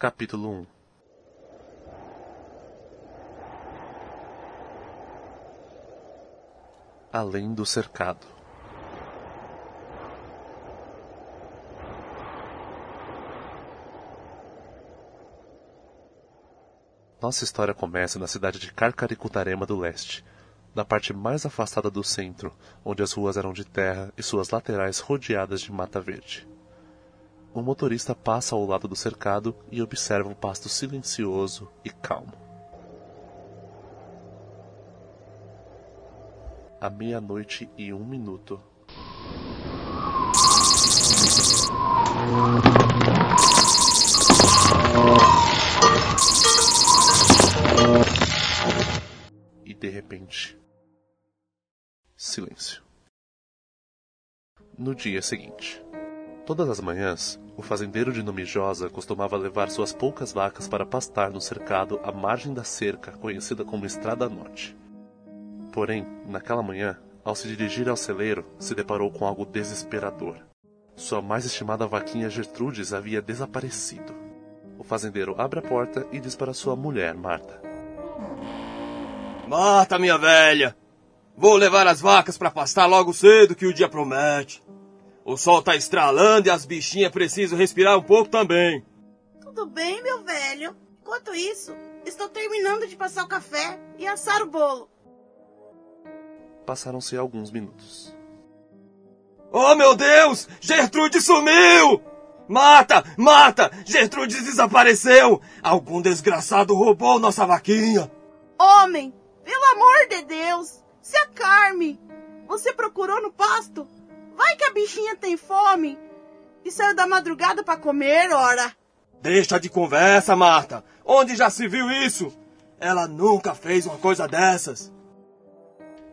Capítulo 1 Além do cercado Nossa história começa na cidade de Carcaricutarema do Leste, na parte mais afastada do centro, onde as ruas eram de terra e suas laterais rodeadas de mata verde. O motorista passa ao lado do cercado e observa um pasto silencioso e calmo. À meia-noite e um minuto. E de repente. Silêncio. No dia seguinte. Todas as manhãs, o fazendeiro de nome Josa costumava levar suas poucas vacas para pastar no cercado à margem da cerca conhecida como Estrada Norte. Porém, naquela manhã, ao se dirigir ao celeiro, se deparou com algo desesperador. Sua mais estimada vaquinha Gertrudes havia desaparecido. O fazendeiro abre a porta e diz para sua mulher, Marta: Marta, minha velha, vou levar as vacas para pastar logo cedo que o dia promete. O sol tá estralando e as bichinhas precisam respirar um pouco também. Tudo bem, meu velho. Enquanto isso, estou terminando de passar o café e assar o bolo. Passaram-se alguns minutos. Oh, meu Deus! Gertrude sumiu! Mata! Mata! Gertrude desapareceu! Algum desgraçado roubou nossa vaquinha! Homem, pelo amor de Deus, se acalme! Você procurou no pasto? Vai que a bichinha tem fome e saiu da madrugada para comer, ora. Deixa de conversa, Marta. Onde já se viu isso? Ela nunca fez uma coisa dessas.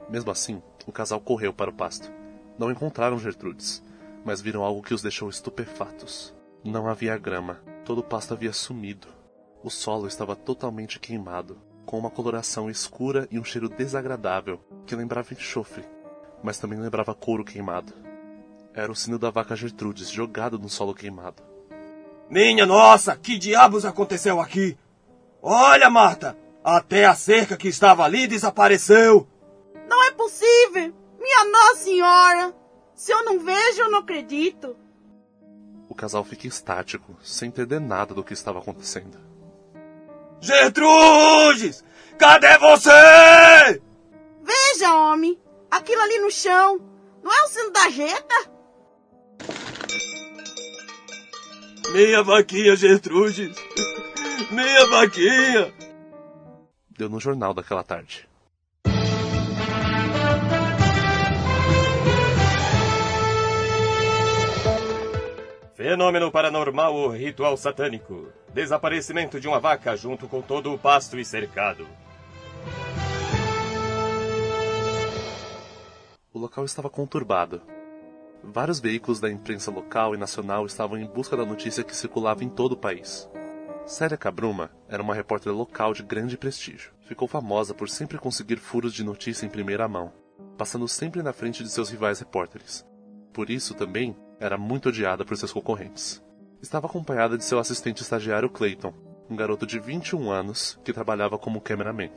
Mesmo assim, o casal correu para o pasto. Não encontraram Gertrudes, mas viram algo que os deixou estupefatos. Não havia grama, todo o pasto havia sumido. O solo estava totalmente queimado, com uma coloração escura e um cheiro desagradável que lembrava enxofre, mas também lembrava couro queimado. Era o sino da vaca Gertrudes jogado no solo queimado. Minha nossa, que diabos aconteceu aqui? Olha, Marta, até a cerca que estava ali desapareceu. Não é possível! Minha Nossa Senhora! Se eu não vejo, eu não acredito. O casal fica estático, sem entender nada do que estava acontecendo. Gertrudes! Cadê você? Veja, homem! Aquilo ali no chão. Não é o sino da jeta? Minha vaquinha, Gertrudes! Minha vaquinha! Deu no jornal daquela tarde. Fenômeno paranormal ou ritual satânico. Desaparecimento de uma vaca junto com todo o pasto e cercado. O local estava conturbado. Vários veículos da imprensa local e nacional estavam em busca da notícia que circulava em todo o país. Célia Cabruma era uma repórter local de grande prestígio. Ficou famosa por sempre conseguir furos de notícia em primeira mão, passando sempre na frente de seus rivais repórteres. Por isso também era muito odiada por seus concorrentes. Estava acompanhada de seu assistente estagiário Clayton, um garoto de 21 anos que trabalhava como cameraman.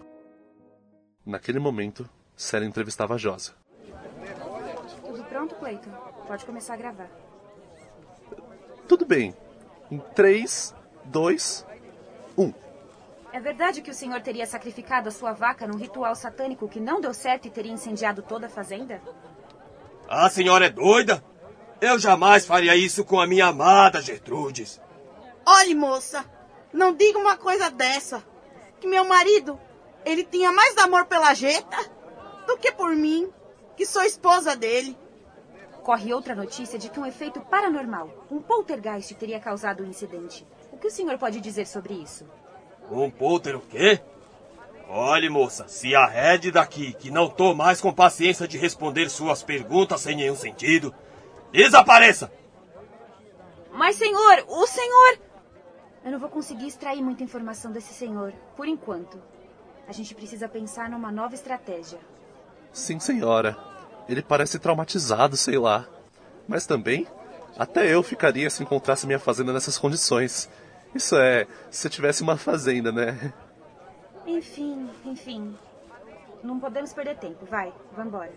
Naquele momento, Célia entrevistava Josa. Pronto, Clayton? Pode começar a gravar. Tudo bem. Em 3, 2, 1. É verdade que o senhor teria sacrificado a sua vaca num ritual satânico que não deu certo e teria incendiado toda a fazenda? A senhora é doida? Eu jamais faria isso com a minha amada Gertrudes. Olhe, moça, não diga uma coisa dessa. Que meu marido, ele tinha mais amor pela Jeta do que por mim, que sou esposa dele. Corre outra notícia de que um efeito paranormal, um poltergeist, teria causado o incidente. O que o senhor pode dizer sobre isso? Um polter o quê? Olhe, moça, se arrede daqui, que não tô mais com paciência de responder suas perguntas sem nenhum sentido. Desapareça! Mas, senhor, o senhor. Eu não vou conseguir extrair muita informação desse senhor, por enquanto. A gente precisa pensar numa nova estratégia. Sim, senhora. Ele parece traumatizado, sei lá. Mas também, até eu ficaria se encontrasse minha fazenda nessas condições. Isso é, se eu tivesse uma fazenda, né? Enfim, enfim. Não podemos perder tempo. Vai, vambora.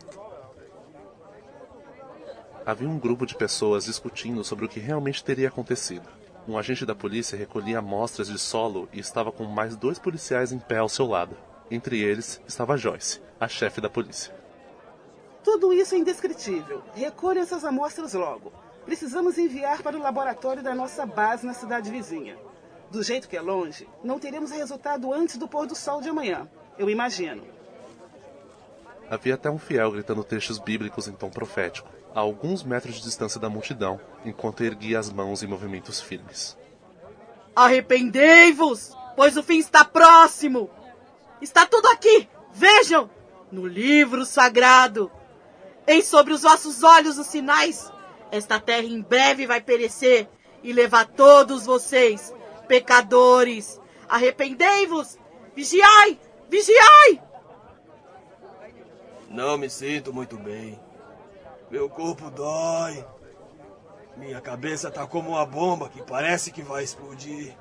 Havia um grupo de pessoas discutindo sobre o que realmente teria acontecido. Um agente da polícia recolhia amostras de solo e estava com mais dois policiais em pé ao seu lado. Entre eles estava Joyce, a chefe da polícia. Tudo isso é indescritível. Recolha essas amostras logo. Precisamos enviar para o laboratório da nossa base na cidade vizinha. Do jeito que é longe, não teremos resultado antes do pôr do sol de amanhã. Eu imagino. Havia até um fiel gritando trechos bíblicos em tom profético, a alguns metros de distância da multidão, enquanto erguia as mãos em movimentos firmes. Arrependei-vos, pois o fim está próximo. Está tudo aqui, vejam, no livro sagrado. Em sobre os vossos olhos os sinais. Esta terra em breve vai perecer e levar todos vocês, pecadores. Arrependei-vos, vigiai, vigiai. Não me sinto muito bem. Meu corpo dói. Minha cabeça tá como uma bomba que parece que vai explodir.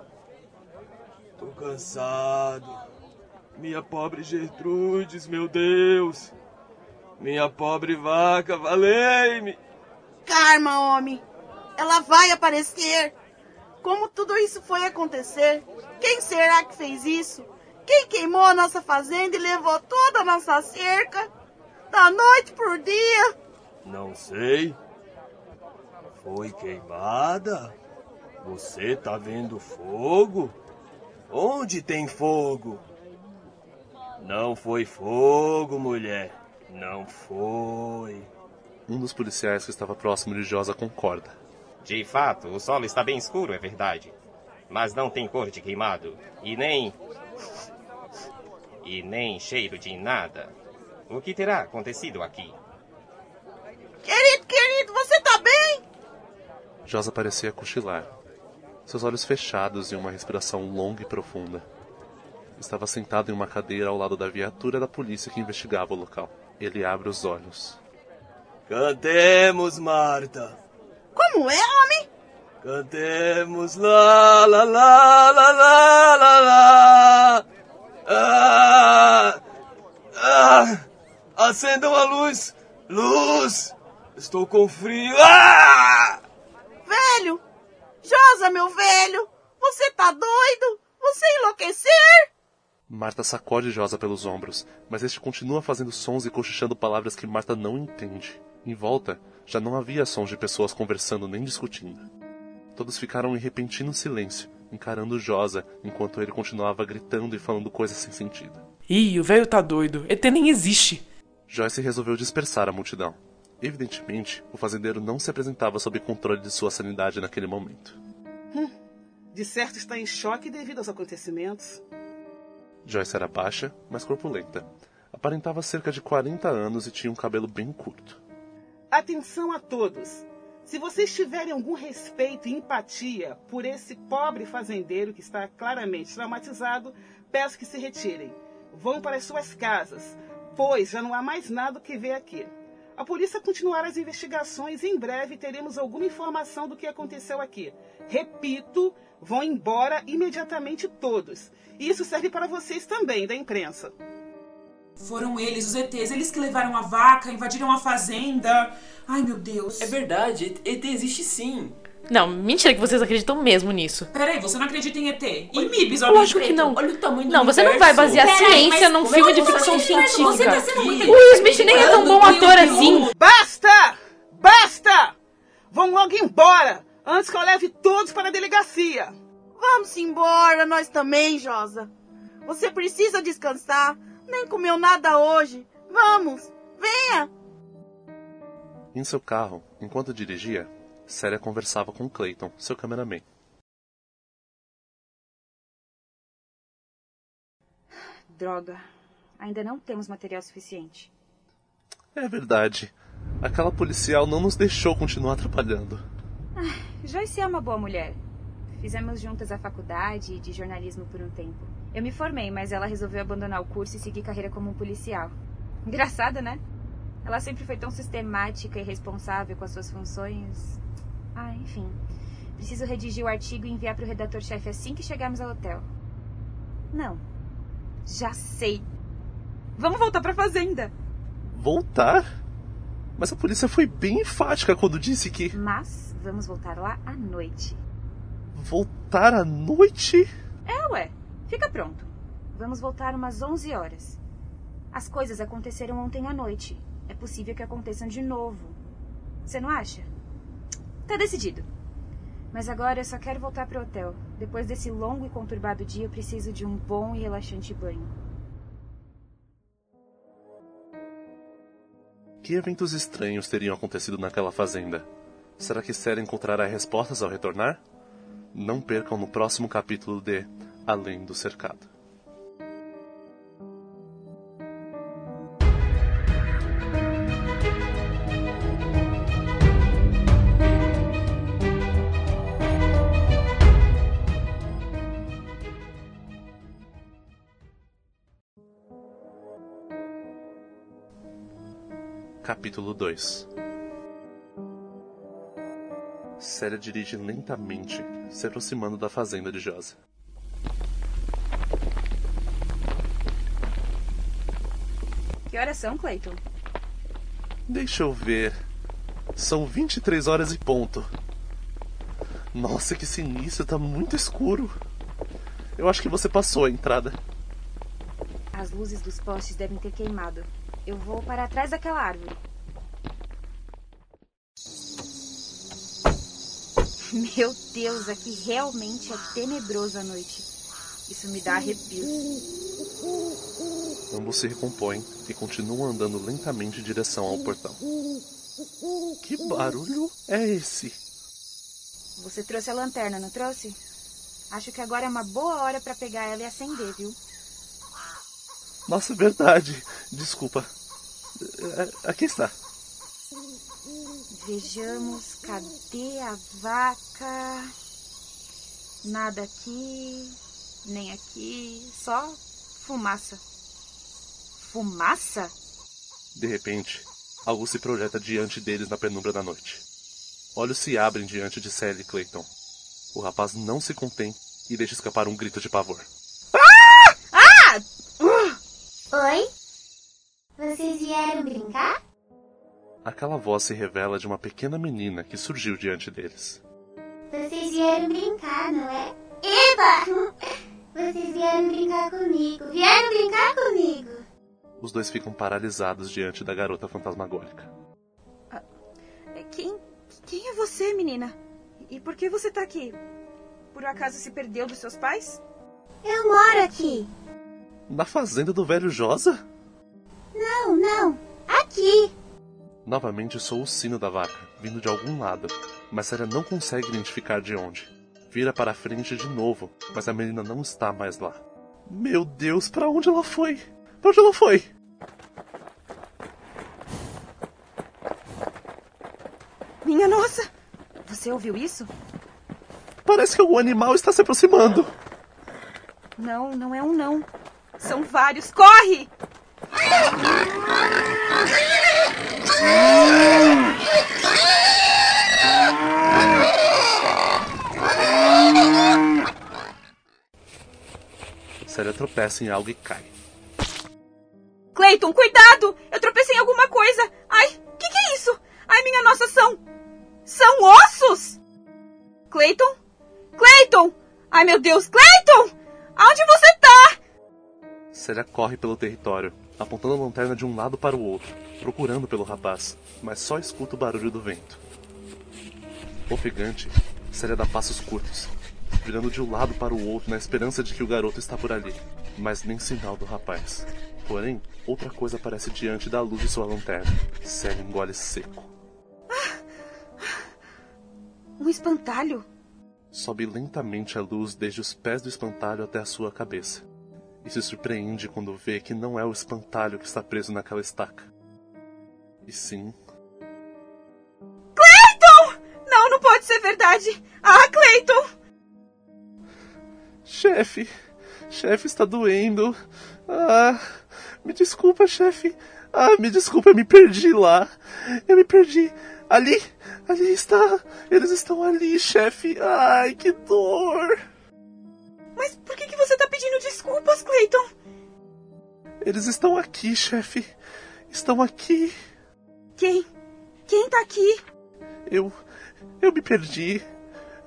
Tô cansado. Minha pobre Gertrudes, meu Deus. Minha pobre vaca, valei-me. Karma, homem. Ela vai aparecer. Como tudo isso foi acontecer? Quem será que fez isso? Quem queimou a nossa fazenda e levou toda a nossa cerca? Da noite por dia? Não sei. Foi queimada? Você tá vendo fogo? Onde tem fogo? Não foi fogo, mulher. Não foi. Um dos policiais que estava próximo de Josa concorda. De fato, o solo está bem escuro, é verdade. Mas não tem cor de queimado. E nem. E nem cheiro de nada. O que terá acontecido aqui? Querido, querido, você tá bem? Josa parecia cochilar. Seus olhos fechados e uma respiração longa e profunda. Estava sentado em uma cadeira ao lado da viatura da polícia que investigava o local. Ele abre os olhos. Cantemos, Marta. Como é, homem? Cantemos lá, lá, lá, lá, lá, lá, lá. Ah, ah, acendam a luz. Luz. Estou com frio. Ah! Velho! Josa, meu velho! Você tá doido? Você enlouquecer? Marta sacode Josa pelos ombros, mas este continua fazendo sons e cochichando palavras que Marta não entende. Em volta, já não havia sons de pessoas conversando nem discutindo. Todos ficaram em repentino silêncio, encarando Josa, enquanto ele continuava gritando e falando coisas sem sentido. Ih, o velho tá doido. ET nem existe. Joyce resolveu dispersar a multidão. Evidentemente, o fazendeiro não se apresentava sob controle de sua sanidade naquele momento. Hum, de certo está em choque devido aos acontecimentos. Joyce era baixa, mas corpulenta. Aparentava cerca de 40 anos e tinha um cabelo bem curto. Atenção a todos! Se vocês tiverem algum respeito e empatia por esse pobre fazendeiro que está claramente traumatizado, peço que se retirem. Vão para as suas casas, pois já não há mais nada que ver aqui. A polícia continuará as investigações e em breve teremos alguma informação do que aconteceu aqui. Repito, vão embora imediatamente todos. E isso serve para vocês também, da imprensa. Foram eles, os ETs, eles que levaram a vaca, invadiram a fazenda. Ai, meu Deus. É verdade, ET existe sim. Não, mentira que vocês acreditam mesmo nisso. Peraí, você não acredita em ET? E MIBs, Eu acho que não. Olha o tamanho do Não, você não vai basear Peraí, ciência num filme de que ficção você- científica. Você tá sendo muito O Will Smith nem é tão bom ator assim. Basta! Basta! Vão logo embora, antes que eu leve todos para a delegacia. Vamos embora, nós também, Josa. Você precisa descansar. Nem comeu nada hoje. Vamos, venha. Em seu carro, enquanto dirigia, Célia conversava com Clayton, seu cameraman. Droga. Ainda não temos material suficiente. É verdade. Aquela policial não nos deixou continuar trabalhando. Joyce é uma boa mulher. Fizemos juntas a faculdade de jornalismo por um tempo. Eu me formei, mas ela resolveu abandonar o curso e seguir carreira como policial. Engraçada, né? Ela sempre foi tão sistemática e responsável com as suas funções. Ah, enfim. Preciso redigir o artigo e enviar para o redator-chefe assim que chegarmos ao hotel. Não. Já sei. Vamos voltar para a fazenda. Voltar? Mas a polícia foi bem enfática quando disse que. Mas vamos voltar lá à noite. Voltar à noite? É, ué. Fica pronto. Vamos voltar umas 11 horas. As coisas aconteceram ontem à noite. É possível que aconteçam de novo. Você não acha? Tá decidido. Mas agora eu só quero voltar pro hotel. Depois desse longo e conturbado dia, eu preciso de um bom e relaxante banho. Que eventos estranhos teriam acontecido naquela fazenda? Será que Sarah encontrará respostas ao retornar? Não percam no próximo capítulo de Além do Cercado. Capítulo 2 Célia dirige lentamente, se aproximando da fazenda de Josa. Que horas são, Clayton? Deixa eu ver. São 23 horas e ponto. Nossa, que sinistro, tá muito escuro. Eu acho que você passou a entrada. As luzes dos postes devem ter queimado. Eu vou para trás daquela árvore. Meu Deus, aqui realmente é tenebroso à noite. Isso me dá arrepios. Ambos se recompõem e continuam andando lentamente em direção ao portão. Que barulho é esse? Você trouxe a lanterna, não trouxe? Acho que agora é uma boa hora para pegar ela e acender, viu? Nossa, é verdade. Desculpa. É, Aqui está. Vejamos, cadê a vaca? Nada aqui, nem aqui, só fumaça. Fumaça? De repente, algo se projeta diante deles na penumbra da noite. Olhos se abrem diante de Sally e Clayton. O rapaz não se contém e deixa escapar um grito de pavor. Ah! Oi? Vocês vieram brincar? Aquela voz se revela de uma pequena menina que surgiu diante deles. Vocês vieram brincar, não é? Eba! Vocês vieram brincar comigo. Vieram brincar comigo. Os dois ficam paralisados diante da garota fantasmagórica. Quem, quem é você, menina? E por que você tá aqui? Por acaso se perdeu dos seus pais? Eu moro aqui. Na fazenda do velho Josa? Não, não. Aqui. Novamente soa o sino da vaca, vindo de algum lado, mas Sarah não consegue identificar de onde. Vira para a frente de novo, mas a menina não está mais lá. Meu Deus, para onde ela foi? Para onde ela foi? Minha nossa! Você ouviu isso? Parece que algum animal está se aproximando. Não, não é um não. São vários. Corre! Sarah tropeça em algo e cai. Clayton, cuidado! Eu tropecei em alguma coisa. Ai, o que, que é isso? Ai, minha nossa, são. São ossos! Clayton? Clayton! Ai, meu Deus, Clayton! Aonde você tá? Sarah corre pelo território, apontando a lanterna de um lado para o outro, procurando pelo rapaz, mas só escuta o barulho do vento. Ofegante, Sarah dá passos curtos, virando de um lado para o outro na esperança de que o garoto está por ali, mas nem sinal do rapaz. Porém, outra coisa aparece diante da luz de sua lanterna. Sarah engole seco. Um espantalho? Sobe lentamente a luz desde os pés do espantalho até a sua cabeça. E se surpreende quando vê que não é o espantalho que está preso naquela estaca. E sim, Clayton! Não, não pode ser verdade. Ah, Clayton! Chefe, chefe está doendo. Ah, me desculpa, chefe. Ah, me desculpa, eu me perdi lá. Eu me perdi. Ali, Ali está! Eles estão ali, chefe! Ai, que dor! Mas por que, que você tá pedindo desculpas, Clayton? Eles estão aqui, chefe! Estão aqui! Quem? Quem tá aqui? Eu. Eu me perdi.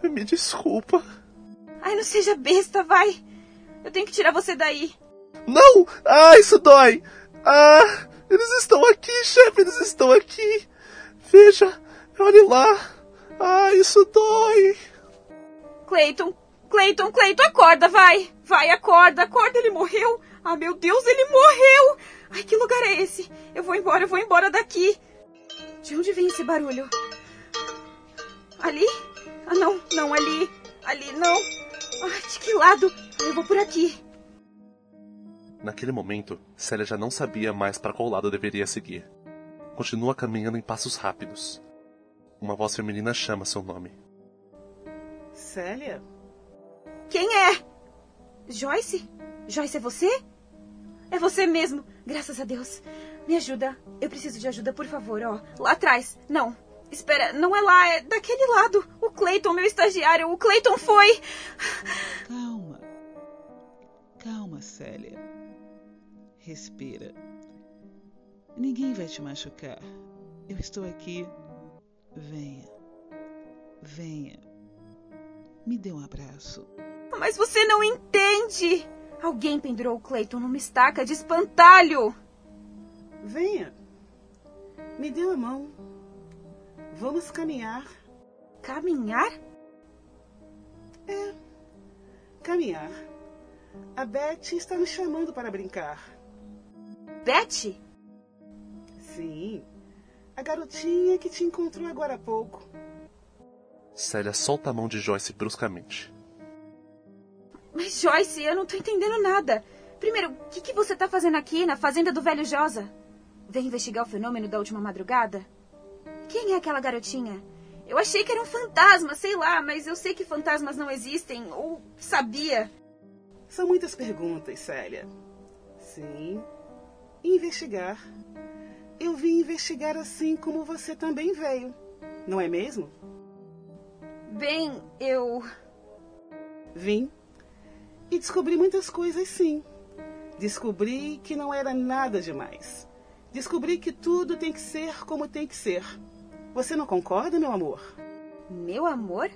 Me desculpa. Ai, não seja besta, vai. Eu tenho que tirar você daí. Não! Ah, isso dói! Ah! Eles estão aqui, chefe! Eles estão aqui! Veja! Olhe lá! Ah, isso dói! Clayton, Clayton, Clayton, acorda, vai! Vai, acorda, acorda, ele morreu! Ah, meu Deus, ele morreu! Ai, que lugar é esse? Eu vou embora, eu vou embora daqui! De onde vem esse barulho? Ali? Ah, não, não, ali. Ali, não. Ai, de que lado? Eu vou por aqui. Naquele momento, Célia já não sabia mais para qual lado deveria seguir. Continua caminhando em passos rápidos. Uma voz feminina chama seu nome. Célia? Quem é? Joyce? Joyce, é você? É você mesmo, graças a Deus. Me ajuda. Eu preciso de ajuda, por favor, ó. Lá atrás. Não. Espera, não é lá, é daquele lado. O Clayton, meu estagiário. O Clayton foi. Calma. Célia. Respira. Ninguém vai te machucar. Eu estou aqui. Venha. Venha. Me dê um abraço. Mas você não entende. Alguém pendurou o Clayton numa estaca de espantalho. Venha. Me dê a mão. Vamos caminhar. Caminhar? É. Caminhar. A Beth está me chamando para brincar. Beth? Sim. A garotinha que te encontrou agora há pouco. Célia solta a mão de Joyce bruscamente. Mas Joyce, eu não tô entendendo nada. Primeiro, o que, que você tá fazendo aqui na fazenda do velho Josa? Vem investigar o fenômeno da última madrugada? Quem é aquela garotinha? Eu achei que era um fantasma, sei lá, mas eu sei que fantasmas não existem, ou sabia. São muitas perguntas, Célia. Sim. Investigar. Eu vim investigar assim como você também veio. Não é mesmo? Bem, eu. Vim. E descobri muitas coisas, sim. Descobri que não era nada demais. Descobri que tudo tem que ser como tem que ser. Você não concorda, meu amor? Meu amor?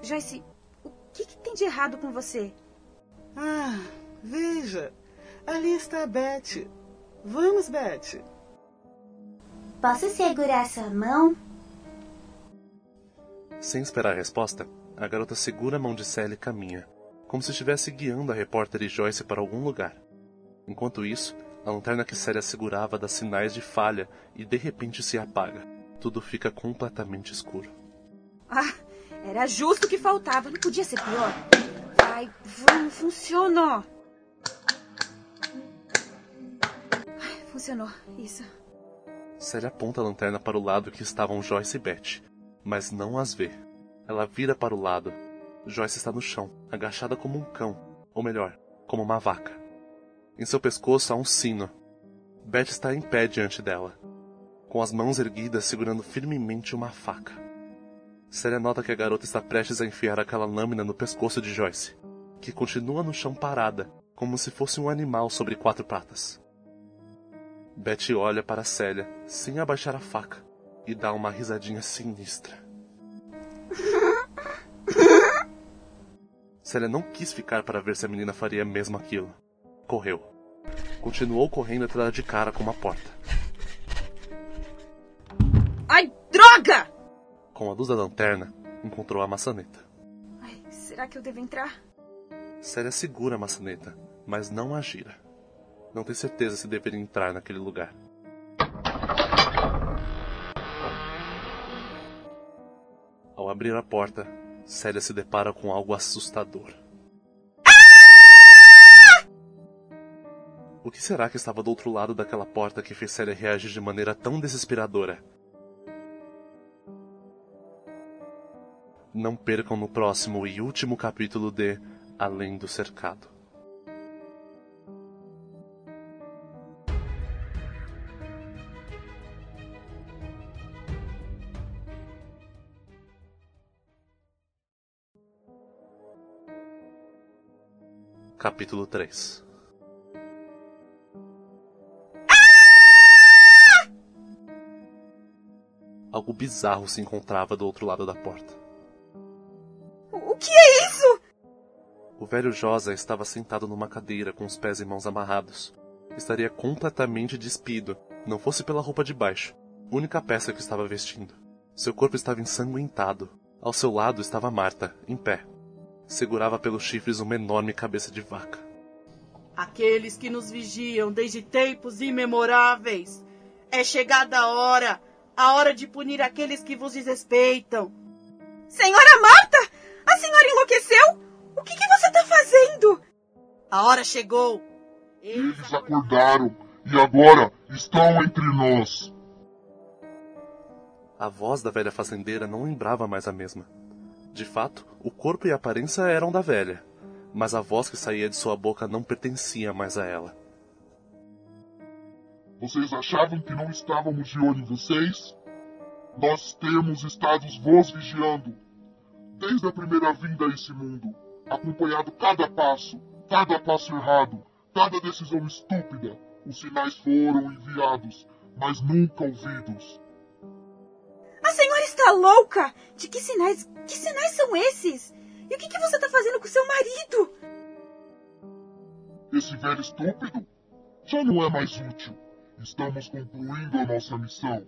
Joyce, o que, que tem de errado com você? Ah, veja. Ali está a Beth. Vamos, Beth. Posso segurar sua mão? Sem esperar a resposta, a garota segura a mão de Sally e caminha, como se estivesse guiando a repórter e Joyce para algum lugar. Enquanto isso, a lanterna que Célia segurava dá sinais de falha e de repente se apaga. Tudo fica completamente escuro. Ah, era justo o que faltava, não podia ser pior. Ai. Ai, funcionou, isso. Célia aponta a lanterna para o lado que estavam Joyce e Beth, mas não as vê. Ela vira para o lado. Joyce está no chão, agachada como um cão, ou melhor, como uma vaca. Em seu pescoço há um sino. Beth está em pé diante dela, com as mãos erguidas segurando firmemente uma faca. Célia nota que a garota está prestes a enfiar aquela lâmina no pescoço de Joyce, que continua no chão parada, como se fosse um animal sobre quatro patas. Beth olha para Célia, sem abaixar a faca, e dá uma risadinha sinistra. Célia não quis ficar para ver se a menina faria mesmo aquilo. Correu. Continuou correndo atrás de cara com uma porta. Ai, droga! Com a luz da lanterna, encontrou a maçaneta. Ai, será que eu devo entrar? Célia segura a maçaneta, mas não a gira. Não tem certeza se deveria entrar naquele lugar. Ao abrir a porta, Célia se depara com algo assustador. O que será que estava do outro lado daquela porta que fez Célia reagir de maneira tão desesperadora? Não percam no próximo e último capítulo de além do cercado. Capítulo 3 Algo bizarro se encontrava do outro lado da porta. O velho Josa estava sentado numa cadeira com os pés e mãos amarrados. Estaria completamente despido, não fosse pela roupa de baixo, única peça que estava vestindo. Seu corpo estava ensanguentado. Ao seu lado estava Marta, em pé. Segurava pelos chifres uma enorme cabeça de vaca. Aqueles que nos vigiam desde tempos imemoráveis. É chegada a hora, a hora de punir aqueles que vos desrespeitam. Senhora Marta! A hora chegou. Eles acordaram e agora estão entre nós. A voz da velha fazendeira não lembrava mais a mesma. De fato, o corpo e a aparência eram da velha, mas a voz que saía de sua boca não pertencia mais a ela. Vocês achavam que não estávamos de olho em vocês? Nós temos estado vos vigiando desde a primeira vinda a esse mundo, acompanhado cada passo, cada passo errado, cada decisão estúpida. Os sinais foram enviados, mas nunca ouvidos. A senhora está louca? De que sinais? Que sinais são esses? E o que, que você está fazendo com seu marido? Esse velho estúpido já não é mais útil. Estamos concluindo a nossa missão.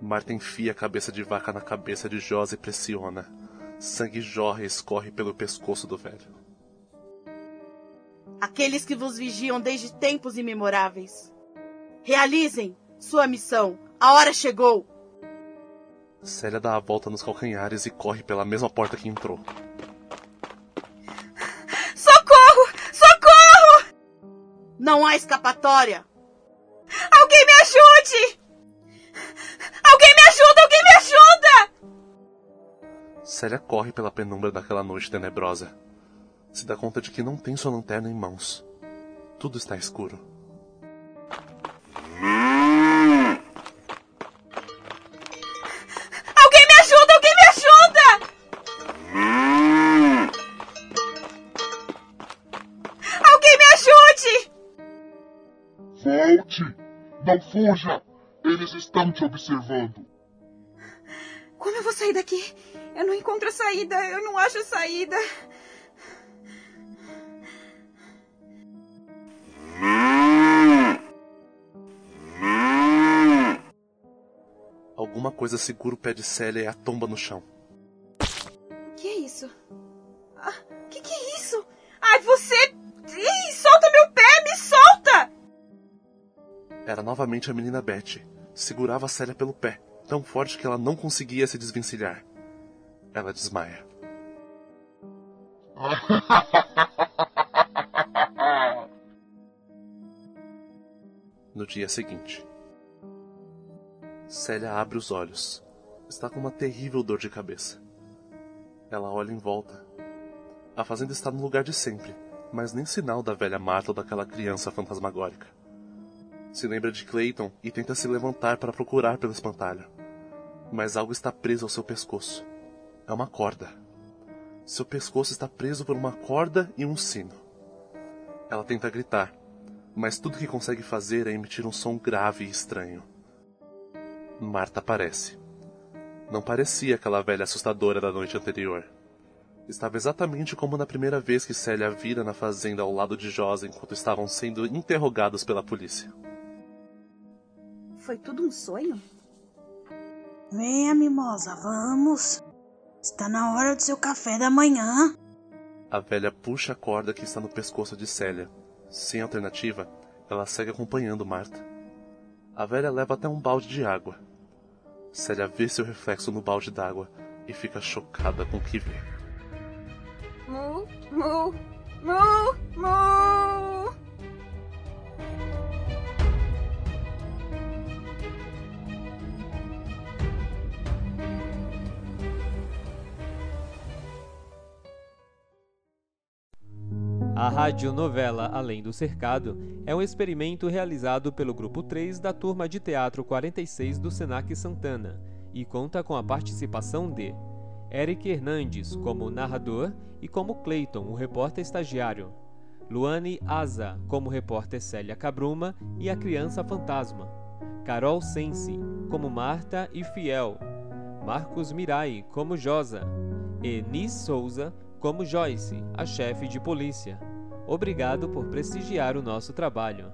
Marta enfia a cabeça de vaca na cabeça de Josa e pressiona. Sangue jorra e escorre pelo pescoço do velho. Aqueles que vos vigiam desde tempos imemoráveis. Realizem sua missão. A hora chegou. Célia dá a volta nos calcanhares e corre pela mesma porta que entrou. Socorro! Socorro! Não há escapatória. Alguém me ajude! Alguém me ajuda! Alguém me ajuda! Célia corre pela penumbra daquela noite tenebrosa. Se dá conta de que não tem sua lanterna em mãos. Tudo está escuro. Alguém me ajuda! Alguém me ajuda! Alguém me ajude! Volte! Não fuja! Eles estão te observando. Como eu vou sair daqui? Eu não encontro a saída. Eu não acho a saída. Coisa segura o pé de Célia e a tomba no chão. Que é isso? Ah, que que é isso? Ai, você! Ih, solta meu pé! Me solta! Era novamente a menina Betty. Segurava a Célia pelo pé, tão forte que ela não conseguia se desvencilhar. Ela desmaia. No dia seguinte, Célia abre os olhos. Está com uma terrível dor de cabeça. Ela olha em volta. A fazenda está no lugar de sempre, mas nem sinal da velha Marta ou daquela criança fantasmagórica. Se lembra de Clayton e tenta se levantar para procurar pelo espantalho. Mas algo está preso ao seu pescoço. É uma corda. Seu pescoço está preso por uma corda e um sino. Ela tenta gritar, mas tudo que consegue fazer é emitir um som grave e estranho. Marta aparece. Não parecia aquela velha assustadora da noite anterior. Estava exatamente como na primeira vez que Célia a vira na fazenda ao lado de Josa enquanto estavam sendo interrogados pela polícia. Foi tudo um sonho? Venha, mimosa, vamos. Está na hora do seu café da manhã. A velha puxa a corda que está no pescoço de Célia. Sem alternativa, ela segue acompanhando Marta. A velha leva até um balde de água. Célia vê seu reflexo no balde d'água e fica chocada com o que vê. Mu, mu, mu, mu. A radionovela Além do Cercado é um experimento realizado pelo Grupo 3 da Turma de Teatro 46 do Senac Santana e conta com a participação de Eric Hernandes como narrador e como Clayton, o repórter estagiário. Luane Asa como repórter Célia Cabruma e a criança fantasma. Carol Sense como Marta e Fiel. Marcos Mirai como Josa. E Nis Souza como Joyce, a chefe de polícia. Obrigado por prestigiar o nosso trabalho.